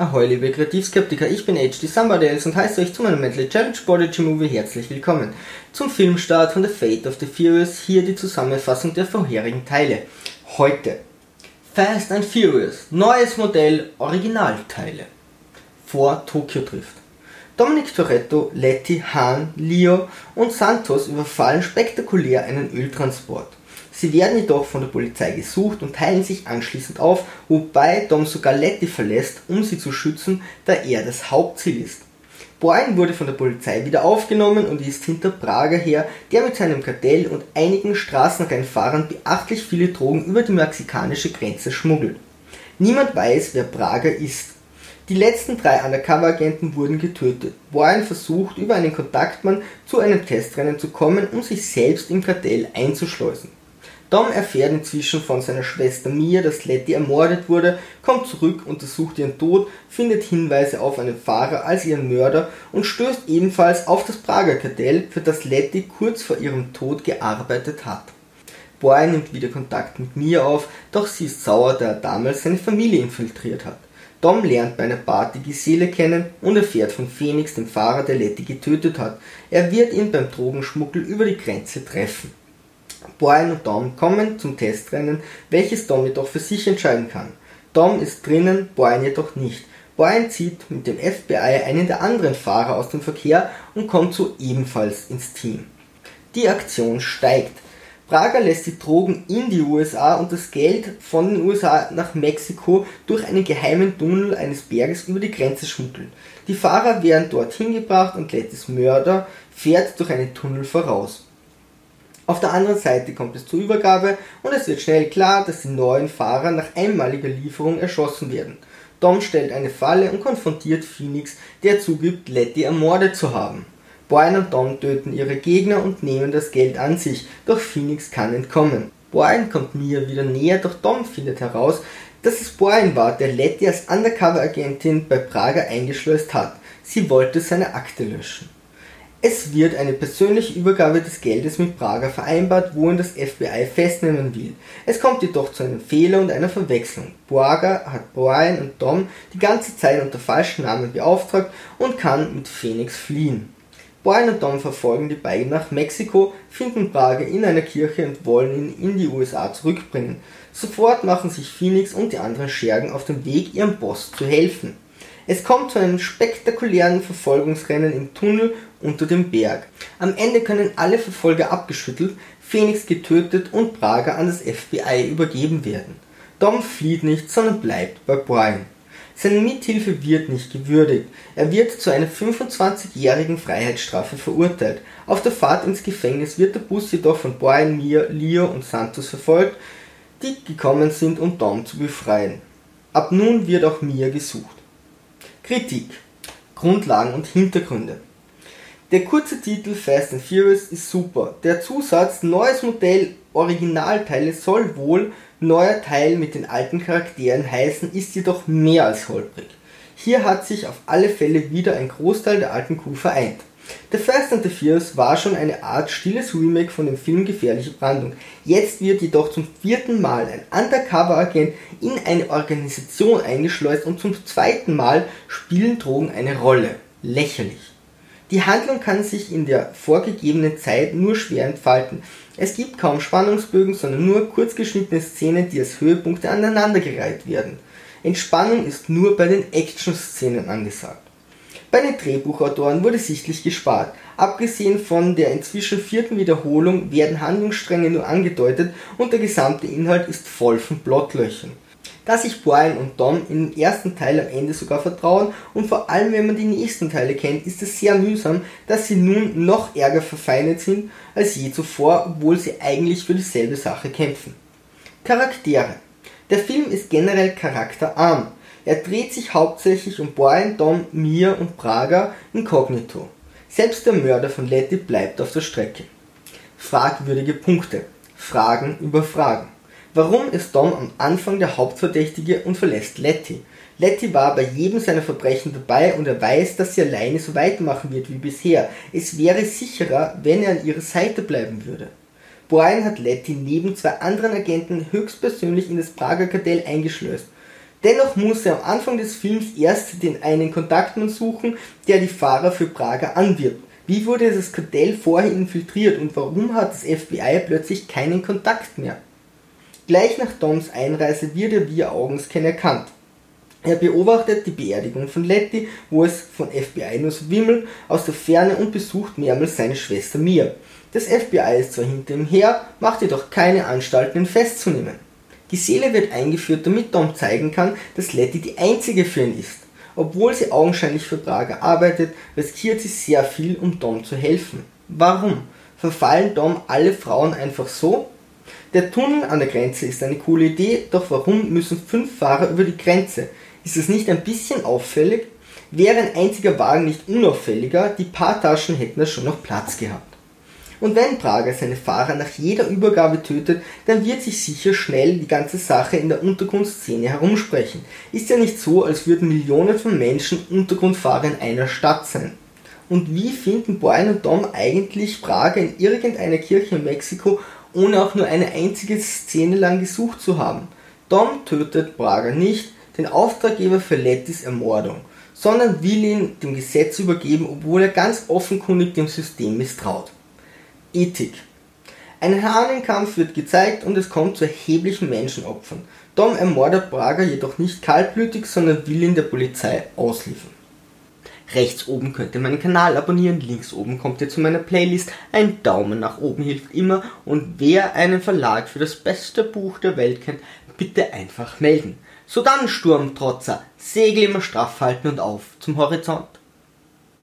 Ahoi liebe Kreativskeptiker, ich bin HD Somebody und heiße euch zu meinem Mentally Challenge Prodigy Movie herzlich willkommen. Zum Filmstart von The Fate of the Furious hier die Zusammenfassung der vorherigen Teile. Heute Fast and Furious, neues Modell, Originalteile. Vor Tokyo Drift. Dominic Toretto, Letty, Hahn, Leo und Santos überfallen spektakulär einen Öltransport. Sie werden jedoch von der Polizei gesucht und teilen sich anschließend auf, wobei Dom sogar Letty verlässt, um sie zu schützen, da er das Hauptziel ist. Boyne wurde von der Polizei wieder aufgenommen und ist hinter Prager her, der mit seinem Kartell und einigen Straßenrennfahrern beachtlich viele Drogen über die mexikanische Grenze schmuggelt. Niemand weiß, wer Prager ist. Die letzten drei Undercover-Agenten wurden getötet. Boyne versucht, über einen Kontaktmann zu einem Testrennen zu kommen, um sich selbst im Kartell einzuschleusen. Dom erfährt inzwischen von seiner Schwester Mia, dass Letty ermordet wurde, kommt zurück, untersucht ihren Tod, findet Hinweise auf einen Fahrer als ihren Mörder und stößt ebenfalls auf das Prager Kartell, für das Letty kurz vor ihrem Tod gearbeitet hat. Boy nimmt wieder Kontakt mit Mia auf, doch sie ist sauer, da er damals seine Familie infiltriert hat. Dom lernt bei einer Party Gisele kennen und erfährt von Phoenix, dem Fahrer, der Letty getötet hat. Er wird ihn beim Drogenschmuggel über die Grenze treffen. Brian und Dom kommen zum Testrennen, welches Dom jedoch für sich entscheiden kann. Dom ist drinnen, Brian jedoch nicht. Brian zieht mit dem FBI einen der anderen Fahrer aus dem Verkehr und kommt so ebenfalls ins Team. Die Aktion steigt. Prager lässt die Drogen in die USA und das Geld von den USA nach Mexiko durch einen geheimen Tunnel eines Berges über die Grenze schmuggeln. Die Fahrer werden dorthin gebracht und Lettys Mörder fährt durch einen Tunnel voraus. Auf der anderen Seite kommt es zur Übergabe und es wird schnell klar, dass die neuen Fahrer nach einmaliger Lieferung erschossen werden. Dom stellt eine Falle und konfrontiert Phoenix, der zugibt, Letty ermordet zu haben. Brian und Dom töten ihre Gegner und nehmen das Geld an sich, doch Phoenix kann entkommen. Brian kommt Mia wieder näher, doch Dom findet heraus, dass es Brian war, der Letty als Undercover-Agentin bei Prager eingeschleust hat. Sie wollte seine Akte löschen. Es wird eine persönliche Übergabe des Geldes mit Prager vereinbart, wohin das FBI festnehmen will. Es kommt jedoch zu einem Fehler und einer Verwechslung. Prager hat Brian und Dom die ganze Zeit unter falschen Namen beauftragt und kann mit Phoenix fliehen. Brian und Dom verfolgen die beiden nach Mexiko, finden Prager in einer Kirche und wollen ihn in die USA zurückbringen. Sofort machen sich Phoenix und die anderen Schergen auf den Weg, ihrem Boss zu helfen. Es kommt zu einem spektakulären Verfolgungsrennen im Tunnel unter dem Berg. Am Ende können alle Verfolger abgeschüttelt, Phoenix getötet und Prager an das FBI übergeben werden. Dom flieht nicht, sondern bleibt bei Brian. Seine Mithilfe wird nicht gewürdigt. Er wird zu einer 25-jährigen Freiheitsstrafe verurteilt. Auf der Fahrt ins Gefängnis wird der Bus jedoch von Brian, Mia, Leo und Santos verfolgt, die gekommen sind, um Dom zu befreien. Ab nun wird auch Mia gesucht. Kritik Grundlagen und Hintergründe der kurze Titel Fast and Furious ist super. Der Zusatz neues Modell Originalteile soll wohl neuer Teil mit den alten Charakteren heißen, ist jedoch mehr als holprig. Hier hat sich auf alle Fälle wieder ein Großteil der alten Crew vereint. The Fast and the Furious war schon eine Art stilles Remake von dem Film Gefährliche Brandung. Jetzt wird jedoch zum vierten Mal ein Undercover-Agent in eine Organisation eingeschleust und zum zweiten Mal spielen Drogen eine Rolle. Lächerlich. Die Handlung kann sich in der vorgegebenen Zeit nur schwer entfalten. Es gibt kaum Spannungsbögen, sondern nur kurzgeschnittene Szenen, die als Höhepunkte aneinandergereiht werden. Entspannung ist nur bei den Action-Szenen angesagt. Bei den Drehbuchautoren wurde sichtlich gespart. Abgesehen von der inzwischen vierten Wiederholung werden Handlungsstränge nur angedeutet und der gesamte Inhalt ist voll von Plotlöchern dass sich Brian und Dom im ersten Teil am Ende sogar vertrauen und vor allem wenn man die nächsten Teile kennt, ist es sehr mühsam, dass sie nun noch ärger verfeindet sind als je zuvor, obwohl sie eigentlich für dieselbe Sache kämpfen. Charaktere. Der Film ist generell charakterarm. Er dreht sich hauptsächlich um Brian, Dom, Mia und Praga inkognito. Selbst der Mörder von Letty bleibt auf der Strecke. Fragwürdige Punkte. Fragen über Fragen. Warum ist Dom am Anfang der Hauptverdächtige und verlässt Letty? Letty war bei jedem seiner Verbrechen dabei und er weiß, dass sie alleine so weitermachen wird wie bisher. Es wäre sicherer, wenn er an ihrer Seite bleiben würde. Brian hat Letty neben zwei anderen Agenten höchstpersönlich in das Prager Kartell eingeschleust. Dennoch muss er am Anfang des Films erst den einen Kontaktmann suchen, der die Fahrer für Prager anwirbt. Wie wurde das Kartell vorher infiltriert und warum hat das FBI plötzlich keinen Kontakt mehr? Gleich nach Toms Einreise wird er via Augenscan erkannt. Er beobachtet die Beerdigung von Letty, wo es von FBI nur so wimmelt, aus der Ferne und besucht mehrmals seine Schwester Mia. Das FBI ist zwar hinter ihm her, macht jedoch keine Anstalten, ihn festzunehmen. Die Seele wird eingeführt, damit Tom zeigen kann, dass Letty die einzige für ihn ist. Obwohl sie augenscheinlich für Prager arbeitet, riskiert sie sehr viel, um Tom zu helfen. Warum? Verfallen Tom alle Frauen einfach so? Der Tunnel an der Grenze ist eine coole Idee, doch warum müssen fünf Fahrer über die Grenze? Ist es nicht ein bisschen auffällig? Wäre ein einziger Wagen nicht unauffälliger, die paar Taschen hätten da schon noch Platz gehabt. Und wenn Prager seine Fahrer nach jeder Übergabe tötet, dann wird sich sicher schnell die ganze Sache in der Untergrundszene herumsprechen. Ist ja nicht so, als würden Millionen von Menschen Untergrundfahrer in einer Stadt sein. Und wie finden Brian und Tom eigentlich Prager in irgendeiner Kirche in Mexiko, ohne auch nur eine einzige Szene lang gesucht zu haben? Tom tötet Prager nicht, den Auftraggeber für Lettys Ermordung, sondern will ihn dem Gesetz übergeben, obwohl er ganz offenkundig dem System misstraut. Ethik. Ein Hahnenkampf wird gezeigt und es kommt zu erheblichen Menschenopfern. Dom ermordet Braga jedoch nicht kaltblütig, sondern will ihn der Polizei ausliefern. Rechts oben könnt ihr meinen Kanal abonnieren, links oben kommt ihr zu meiner Playlist. Ein Daumen nach oben hilft immer und wer einen Verlag für das beste Buch der Welt kennt, bitte einfach melden. So dann, Sturmtrotzer, Segel immer straff halten und auf zum Horizont.